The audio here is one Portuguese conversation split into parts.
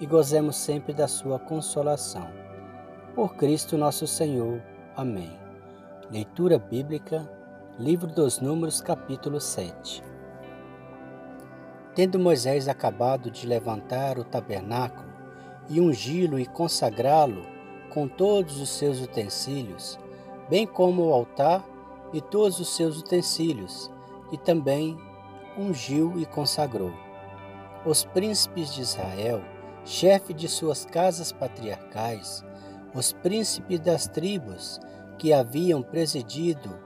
e gozemos sempre da sua consolação. Por Cristo nosso Senhor. Amém. Leitura Bíblica, Livro dos Números, capítulo 7. Tendo Moisés acabado de levantar o tabernáculo e ungí-lo e consagrá-lo com todos os seus utensílios, bem como o altar e todos os seus utensílios, e também ungiu e consagrou. Os príncipes de Israel, chefe de suas casas patriarcais, os príncipes das tribos que haviam presidido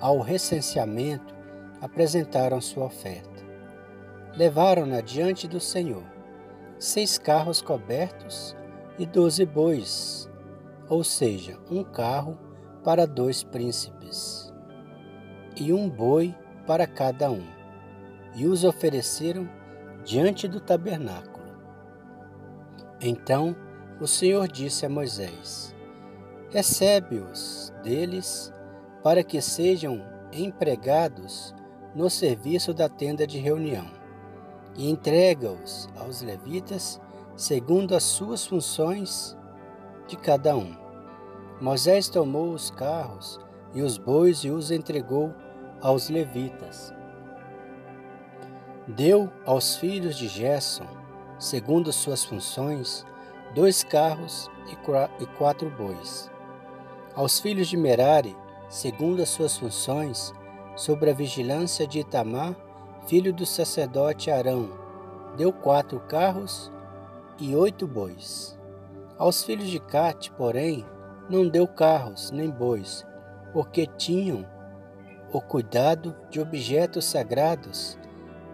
ao recenseamento, apresentaram sua oferta. Levaram-na diante do Senhor, seis carros cobertos e doze bois, ou seja, um carro para dois príncipes, e um boi para cada um, e os ofereceram diante do tabernáculo. Então o Senhor disse a Moisés: Recebe-os deles para que sejam empregados no serviço da tenda de reunião, e entrega-os aos levitas segundo as suas funções de cada um. Moisés tomou os carros e os bois e os entregou aos levitas. Deu aos filhos de Gerson, segundo suas funções, dois carros e quatro bois. Aos filhos de Merari, segundo as suas funções, sobre a vigilância de Itamar, filho do sacerdote Arão, deu quatro carros e oito bois. Aos filhos de Cate, porém, não deu carros nem bois, porque tinham o cuidado de objetos sagrados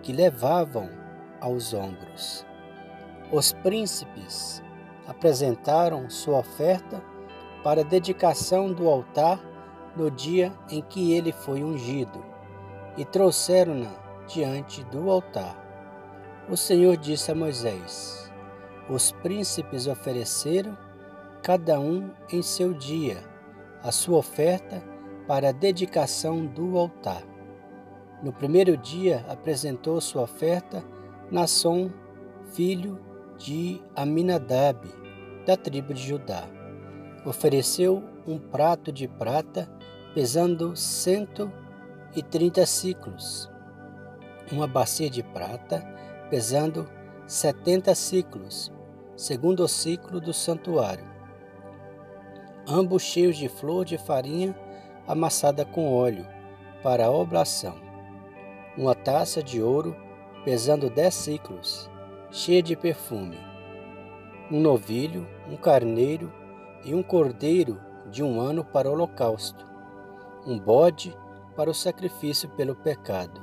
que levavam aos ombros. Os príncipes apresentaram sua oferta para a dedicação do altar no dia em que ele foi ungido e trouxeram-na diante do altar. O Senhor disse a Moisés: Os príncipes ofereceram, cada um em seu dia, a sua oferta para a dedicação do altar. No primeiro dia apresentou sua oferta Nasson, filho de Aminadab, da tribo de Judá. Ofereceu um prato de prata pesando cento e trinta ciclos, uma bacia de prata pesando setenta ciclos, segundo o ciclo do santuário, ambos cheios de flor de farinha amassada com óleo, para a oblação. Uma taça de ouro, pesando dez ciclos, cheia de perfume. Um novilho, um carneiro e um cordeiro de um ano para o holocausto. Um bode para o sacrifício pelo pecado.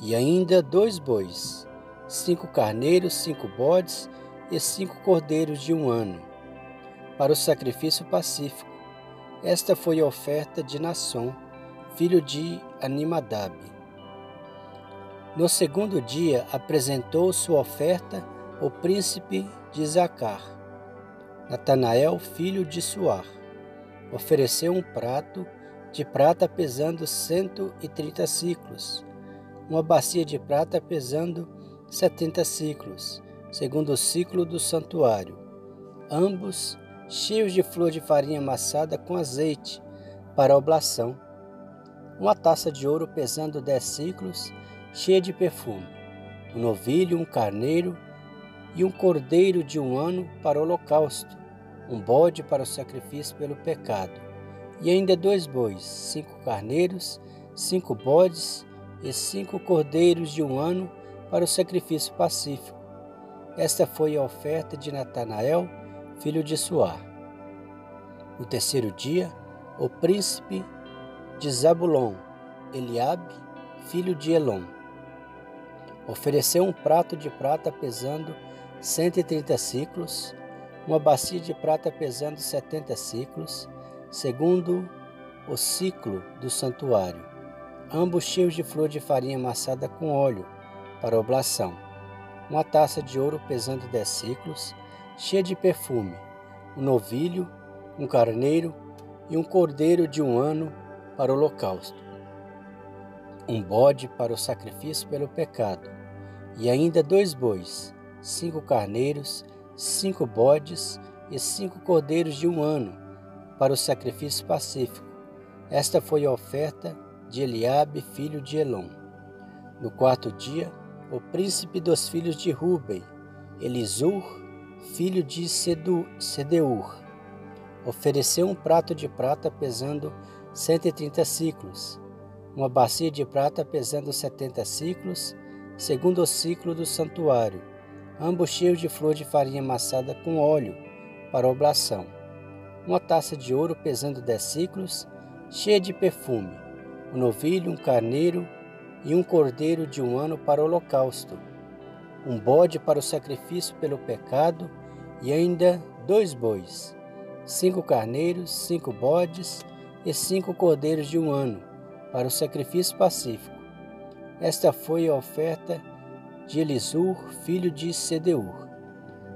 E ainda dois bois, cinco carneiros, cinco bodes e cinco cordeiros de um ano, para o sacrifício pacífico esta foi a oferta de Nasson, filho de Animadab. No segundo dia apresentou sua oferta o príncipe de Zacar. Natanael, filho de Suar, ofereceu um prato de prata pesando cento e trinta ciclos, uma bacia de prata pesando setenta ciclos, segundo o ciclo do santuário, ambos cheios de flor de farinha amassada com azeite para oblação, uma taça de ouro pesando dez ciclos, cheia de perfume, um novilho, um carneiro e um cordeiro de um ano para o holocausto, um bode para o sacrifício pelo pecado, e ainda dois bois, cinco carneiros, cinco bodes e cinco cordeiros de um ano para o sacrifício pacífico. Esta foi a oferta de Natanael, filho de Suar. No terceiro dia, o príncipe de Zabulon, Eliabe, filho de Elon, ofereceu um prato de prata pesando 130 ciclos, uma bacia de prata pesando 70 ciclos, segundo o ciclo do santuário, ambos cheios de flor de farinha amassada com óleo para oblação, uma taça de ouro pesando 10 ciclos, cheia de perfume, um novilho, um carneiro e um cordeiro de um ano para o holocausto, um bode para o sacrifício pelo pecado, e ainda dois bois, cinco carneiros, cinco bodes e cinco cordeiros de um ano para o sacrifício pacífico. Esta foi a oferta de Eliabe, filho de Elon. No quarto dia, o príncipe dos filhos de Ruben, Elisur, filho de Sedeur, ofereceu um prato de prata pesando 130 ciclos, uma bacia de prata pesando 70 ciclos, segundo o ciclo do santuário, ambos cheios de flor de farinha amassada com óleo para oblação, uma taça de ouro pesando 10 ciclos, cheia de perfume, um novilho, um carneiro e um cordeiro de um ano para o holocausto, um bode para o sacrifício pelo pecado e ainda dois bois, cinco carneiros, cinco bodes e cinco cordeiros de um ano para o sacrifício pacífico. Esta foi a oferta de Elisur, filho de Sedeur.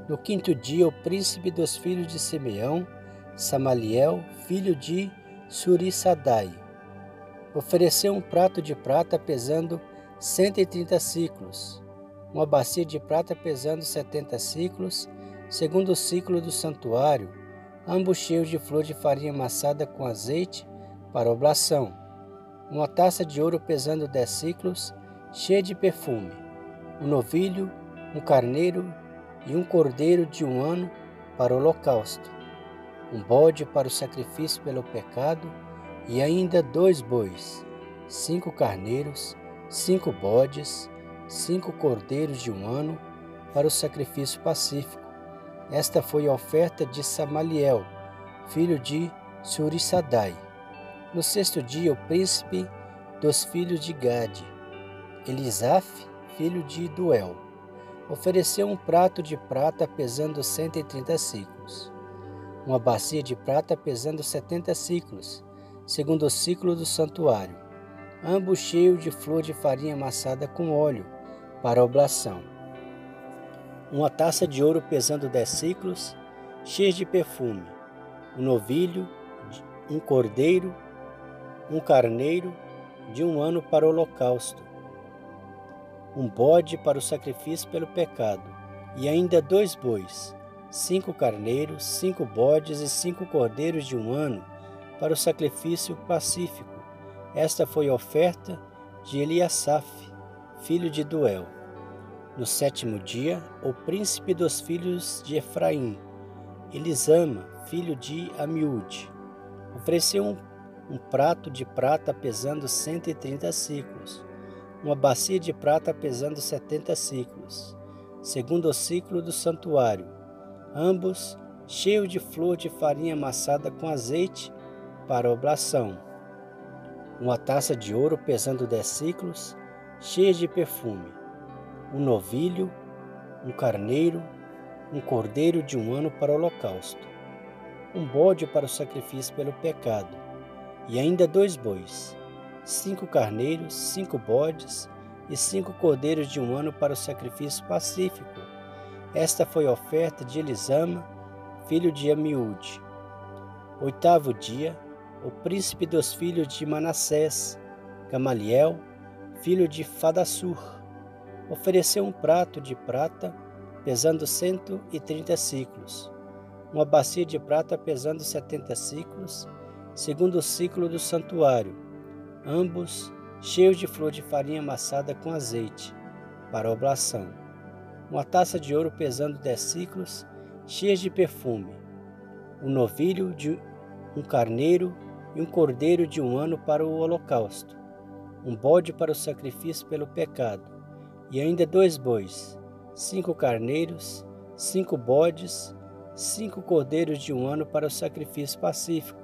No quinto dia, o príncipe dos filhos de Simeão, Samaliel, filho de Surissadai, ofereceu um prato de prata pesando 130 ciclos, uma bacia de prata pesando 70 ciclos, segundo o ciclo do santuário, ambos cheios de flor de farinha amassada com azeite para oblação, uma taça de ouro pesando 10 ciclos, cheia de perfume, um novilho, um carneiro e um cordeiro de um ano para o holocausto, um bode para o sacrifício pelo pecado e ainda dois bois, cinco carneiros, cinco bodes, cinco cordeiros de um ano para o sacrifício pacífico. Esta foi a oferta de Samaliel, filho de Surissadai. No sexto dia, o príncipe dos filhos de Gade, Elisaf, filho de Duel, ofereceu um prato de prata pesando 130 ciclos, uma bacia de prata pesando 70 ciclos, segundo o ciclo do santuário, ambos cheios de flor de farinha amassada com óleo, para oblação. Uma taça de ouro pesando 10 ciclos, cheia de perfume, um novilho, um cordeiro, um carneiro de um ano para o holocausto, um bode para o sacrifício pelo pecado, e ainda dois bois, cinco carneiros, cinco bodes e cinco cordeiros de um ano para o sacrifício pacífico. Esta foi a oferta de Eliasaf, filho de Duel. No sétimo dia, o príncipe dos filhos de Efraim, Elisama, filho de Amiúde, ofereceu um, um prato de prata pesando 130 ciclos uma bacia de prata pesando setenta ciclos, segundo o ciclo do santuário, ambos cheios de flor de farinha amassada com azeite para oblação, uma taça de ouro pesando dez ciclos, cheia de perfume, um novilho, um carneiro, um cordeiro de um ano para o holocausto, um bode para o sacrifício pelo pecado, e ainda dois bois, cinco carneiros, cinco bodes e cinco cordeiros de um ano para o sacrifício pacífico. Esta foi a oferta de Elisama, filho de Amiúde. Oitavo dia, o príncipe dos filhos de Manassés, Gamaliel, filho de Fadassur, ofereceu um prato de prata pesando cento e trinta ciclos, uma bacia de prata pesando setenta ciclos, segundo o ciclo do santuário, ambos cheios de flor de farinha amassada com azeite, para oblação. Uma taça de ouro pesando dez ciclos, cheias de perfume. Um novilho de um carneiro e um cordeiro de um ano para o holocausto. Um bode para o sacrifício pelo pecado. E ainda dois bois, cinco carneiros, cinco bodes, cinco cordeiros de um ano para o sacrifício pacífico.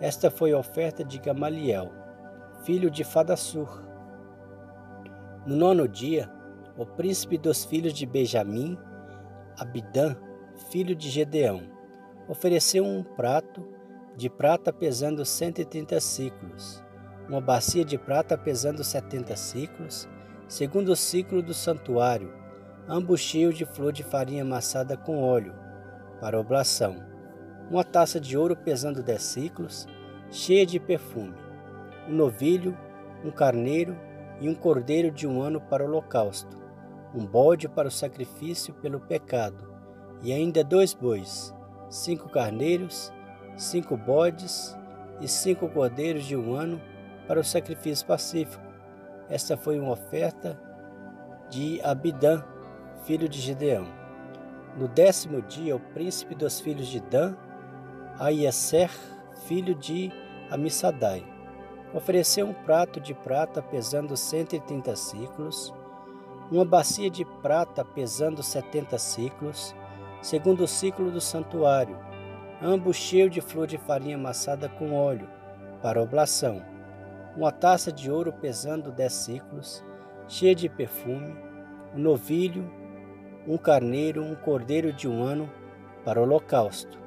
Esta foi a oferta de Gamaliel filho de Fadassur. No nono dia, o príncipe dos filhos de Benjamim, Abidã, filho de Gedeão, ofereceu um prato de prata pesando 130 ciclos, uma bacia de prata pesando 70 ciclos, segundo o ciclo do santuário, ambos cheios de flor de farinha amassada com óleo, para oblação, uma taça de ouro pesando 10 ciclos, cheia de perfume, um novilho, um carneiro e um cordeiro de um ano para o holocausto, um bode para o sacrifício pelo pecado, e ainda dois bois, cinco carneiros, cinco bodes e cinco cordeiros de um ano para o sacrifício pacífico. Esta foi uma oferta de Abidã, filho de Gideão. No décimo dia, o príncipe dos filhos de Dan, Aieser, filho de Amissadai, ofereceu um prato de prata pesando 130 ciclos, uma bacia de prata pesando 70 ciclos, segundo o ciclo do santuário, ambos cheios de flor de farinha amassada com óleo, para oblação, uma taça de ouro pesando 10 ciclos, cheia de perfume, um novilho, um carneiro, um cordeiro de um ano para holocausto,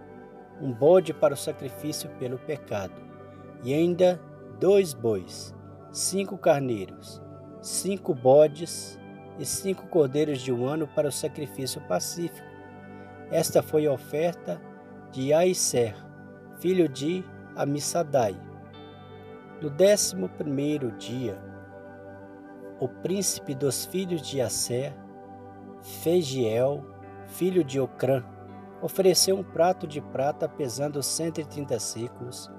um bode para o sacrifício pelo pecado, e ainda dois bois, cinco carneiros, cinco bodes e cinco cordeiros de um ano para o sacrifício pacífico. Esta foi a oferta de Aisser, filho de Amissadai. No décimo primeiro dia, o príncipe dos filhos de Asser, Fegiel, filho de Ocrã, ofereceu um prato de prata pesando 130 ciclos,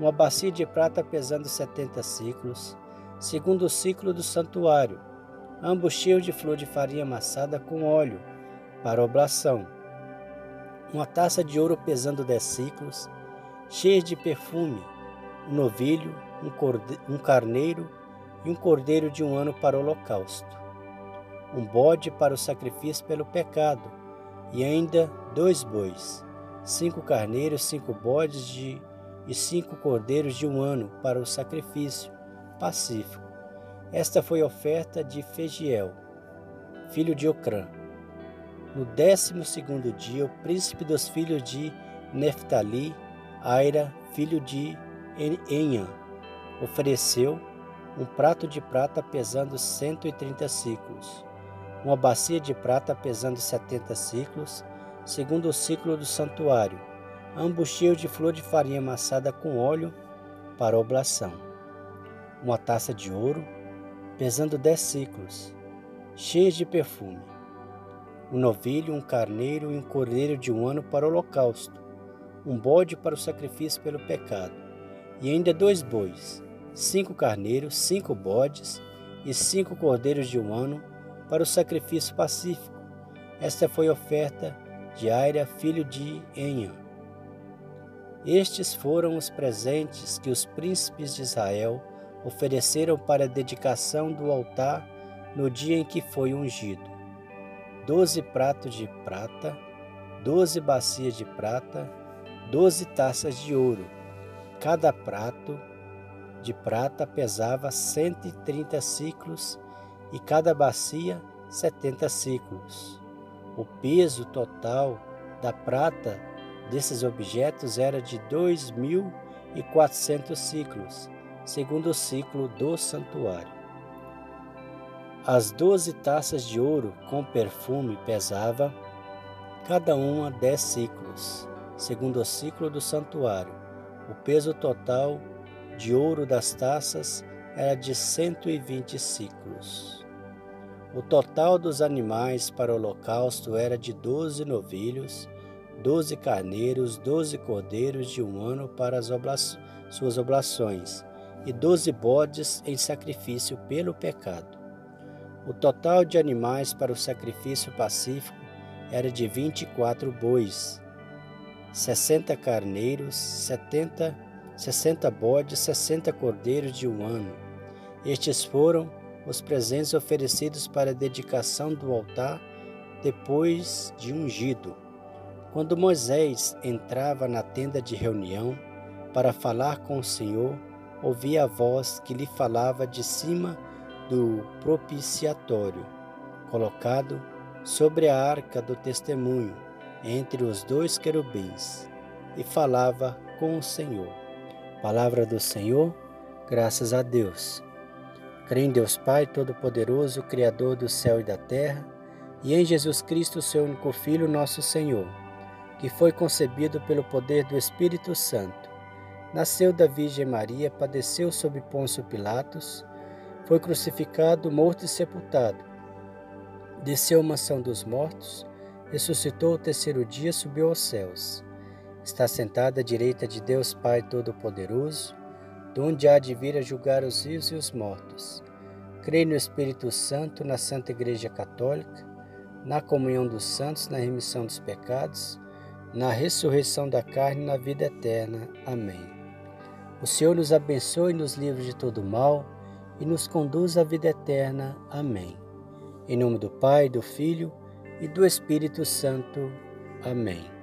uma bacia de prata pesando 70 ciclos, segundo o ciclo do santuário, ambos cheios de flor de farinha amassada com óleo, para oblação. Uma taça de ouro pesando 10 ciclos, cheia de perfume, um novilho, um, um carneiro e um cordeiro de um ano para o holocausto, um bode para o sacrifício pelo pecado, e ainda dois bois, cinco carneiros, cinco bodes de e cinco cordeiros de um ano para o sacrifício pacífico. Esta foi a oferta de Fegiel, filho de Ocrã. No décimo segundo dia, o príncipe dos filhos de Neftali, Aira, filho de Enhã, ofereceu um prato de prata pesando 130 ciclos, uma bacia de prata pesando 70 ciclos, segundo o ciclo do santuário, ambos cheios de flor de farinha amassada com óleo para oblação. Uma taça de ouro, pesando dez ciclos, cheias de perfume. Um novilho, um carneiro e um cordeiro de um ano para o holocausto. Um bode para o sacrifício pelo pecado. E ainda dois bois, cinco carneiros, cinco bodes e cinco cordeiros de um ano para o sacrifício pacífico. Esta foi a oferta de Aira, filho de Enha estes foram os presentes que os príncipes de Israel ofereceram para a dedicação do altar no dia em que foi ungido: doze pratos de prata, doze bacias de prata, doze taças de ouro. Cada prato de prata pesava cento e trinta ciclos e cada bacia setenta ciclos. O peso total da prata desses objetos era de 2.400 ciclos, segundo o ciclo do santuário. As doze taças de ouro com perfume pesava cada uma dez ciclos, segundo o ciclo do santuário. O peso total de ouro das taças era de 120 ciclos. O total dos animais para o holocausto era de doze novilhos doze carneiros, doze cordeiros de um ano para as obla suas oblações, e doze bodes em sacrifício pelo pecado. O total de animais para o sacrifício pacífico era de vinte e quatro bois, sessenta carneiros, setenta, sessenta bodes, sessenta cordeiros de um ano. Estes foram os presentes oferecidos para a dedicação do altar depois de ungido quando Moisés entrava na tenda de reunião para falar com o Senhor, ouvia a voz que lhe falava de cima do propiciatório, colocado sobre a arca do testemunho, entre os dois querubins, e falava com o Senhor. Palavra do Senhor, graças a Deus. Creio em Deus Pai Todo-Poderoso, Criador do céu e da terra, e em Jesus Cristo, seu único Filho, nosso Senhor, que foi concebido pelo poder do Espírito Santo. Nasceu da Virgem Maria, padeceu sob Pôncio Pilatos, foi crucificado, morto e sepultado. Desceu à mansão dos mortos, ressuscitou o terceiro dia, subiu aos céus. Está sentado à direita de Deus Pai Todo-Poderoso, de onde há de vir a julgar os vivos e os mortos. Creio no Espírito Santo, na Santa Igreja Católica, na comunhão dos santos, na remissão dos pecados, na ressurreição da carne e na vida eterna. Amém. O Senhor nos abençoe nos livre de todo mal e nos conduz à vida eterna. Amém. Em nome do Pai, do Filho e do Espírito Santo. Amém.